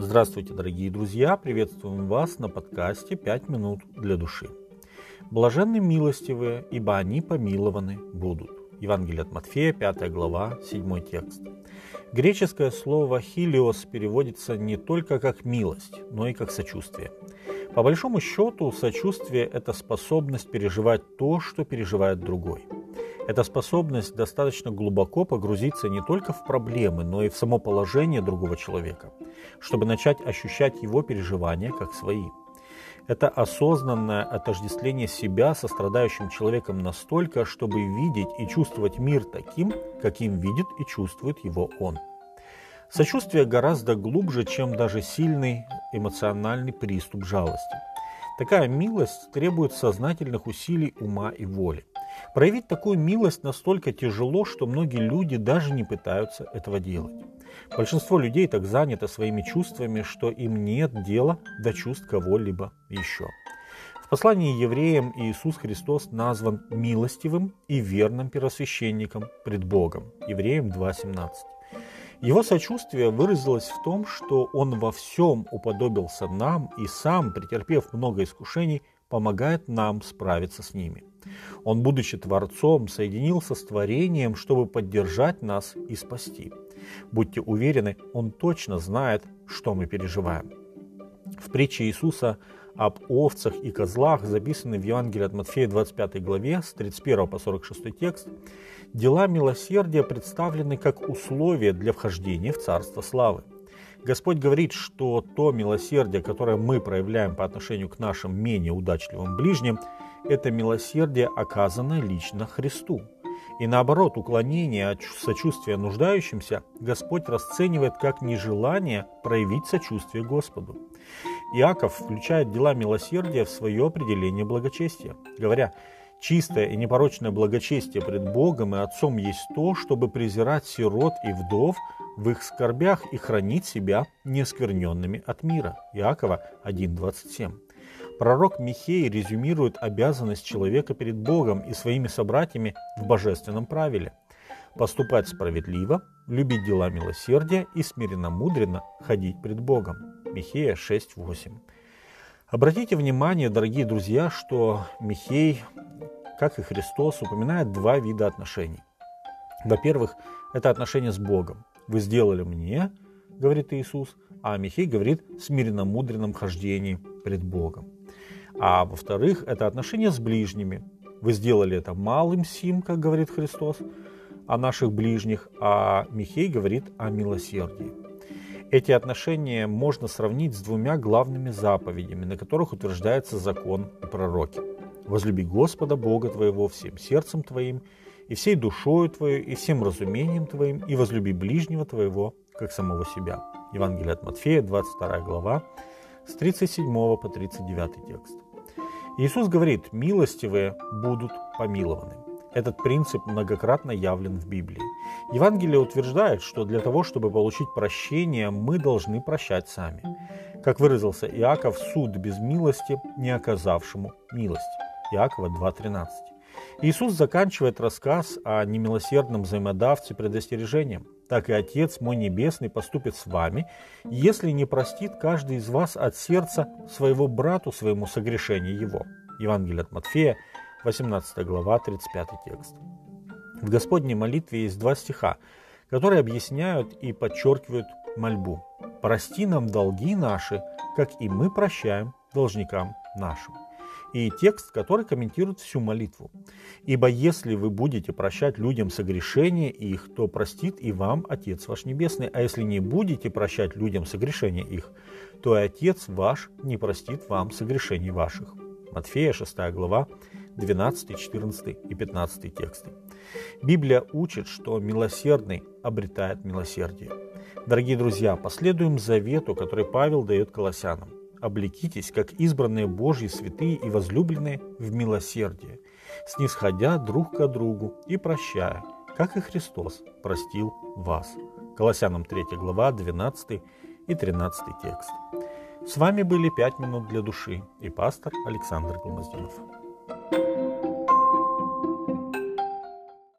Здравствуйте, дорогие друзья! Приветствуем вас на подкасте «Пять минут для души». Блаженны милостивые, ибо они помилованы будут. Евангелие от Матфея, 5 глава, 7 текст. Греческое слово «хилиос» переводится не только как «милость», но и как «сочувствие». По большому счету, сочувствие – это способность переживать то, что переживает другой – эта способность достаточно глубоко погрузиться не только в проблемы, но и в само положение другого человека, чтобы начать ощущать его переживания как свои. Это осознанное отождествление себя со страдающим человеком настолько, чтобы видеть и чувствовать мир таким, каким видит и чувствует его он. Сочувствие гораздо глубже, чем даже сильный эмоциональный приступ жалости. Такая милость требует сознательных усилий ума и воли. Проявить такую милость настолько тяжело, что многие люди даже не пытаются этого делать. Большинство людей так занято своими чувствами, что им нет дела до чувств кого-либо еще. В послании евреям Иисус Христос назван милостивым и верным первосвященником пред Богом. Евреям 2.17. Его сочувствие выразилось в том, что он во всем уподобился нам и сам, претерпев много искушений, помогает нам справиться с ними. Он, будучи Творцом, соединился с творением, чтобы поддержать нас и спасти. Будьте уверены, Он точно знает, что мы переживаем. В притче Иисуса об овцах и козлах, записанной в Евангелии от Матфея 25 главе с 31 по 46 текст, дела милосердия представлены как условие для вхождения в Царство Славы. Господь говорит, что то милосердие, которое мы проявляем по отношению к нашим менее удачливым ближним, это милосердие, оказанное лично Христу. И наоборот, уклонение от сочувствия нуждающимся Господь расценивает как нежелание проявить сочувствие Господу. Иаков включает дела милосердия в свое определение благочестия, говоря, Чистое и непорочное благочестие пред Богом и Отцом есть то, чтобы презирать сирот и вдов в их скорбях и хранить себя неоскверненными от мира. Иакова 1.27. Пророк Михей резюмирует обязанность человека перед Богом и своими собратьями в божественном правиле. Поступать справедливо, любить дела милосердия и смиренно-мудренно ходить пред Богом. Михея 6.8. Обратите внимание, дорогие друзья, что Михей, как и Христос, упоминает два вида отношений. Во-первых, это отношения с Богом. «Вы сделали мне, — говорит Иисус, — а Михей говорит смиренно-мудренном хождении пред Богом. А во-вторых, это отношения с ближними. Вы сделали это малым сим, как говорит Христос, о наших ближних, а Михей говорит о милосердии. Эти отношения можно сравнить с двумя главными заповедями, на которых утверждается закон и пророки. «Возлюби Господа Бога твоего всем сердцем твоим, и всей душою твоей, и всем разумением твоим, и возлюби ближнего твоего, как самого себя». Евангелие от Матфея, 22 глава, с 37 по 39 текст. Иисус говорит, милостивые будут помилованы. Этот принцип многократно явлен в Библии. Евангелие утверждает, что для того, чтобы получить прощение, мы должны прощать сами. Как выразился Иаков, суд без милости, не оказавшему милости. Иакова 2.13. Иисус заканчивает рассказ о немилосердном взаимодавце предостережением. Так и Отец мой Небесный поступит с вами, если не простит каждый из вас от сердца своего брату своему согрешение его. Евангелие от Матфея, 18 глава, 35 текст. В Господней молитве есть два стиха, которые объясняют и подчеркивают мольбу. «Прости нам долги наши, как и мы прощаем должникам нашим» и текст, который комментирует всю молитву. «Ибо если вы будете прощать людям согрешения их, то простит и вам Отец ваш Небесный, а если не будете прощать людям согрешения их, то и Отец ваш не простит вам согрешений ваших». Матфея 6 глава, 12, 14 и 15 тексты. Библия учит, что милосердный обретает милосердие. Дорогие друзья, последуем завету, который Павел дает колоссянам облекитесь, как избранные Божьи святые и возлюбленные в милосердие, снисходя друг к другу и прощая, как и Христос простил вас. Колоссянам 3 глава, 12 и 13 текст. С вами были «Пять минут для души» и пастор Александр Гломоздинов. thank you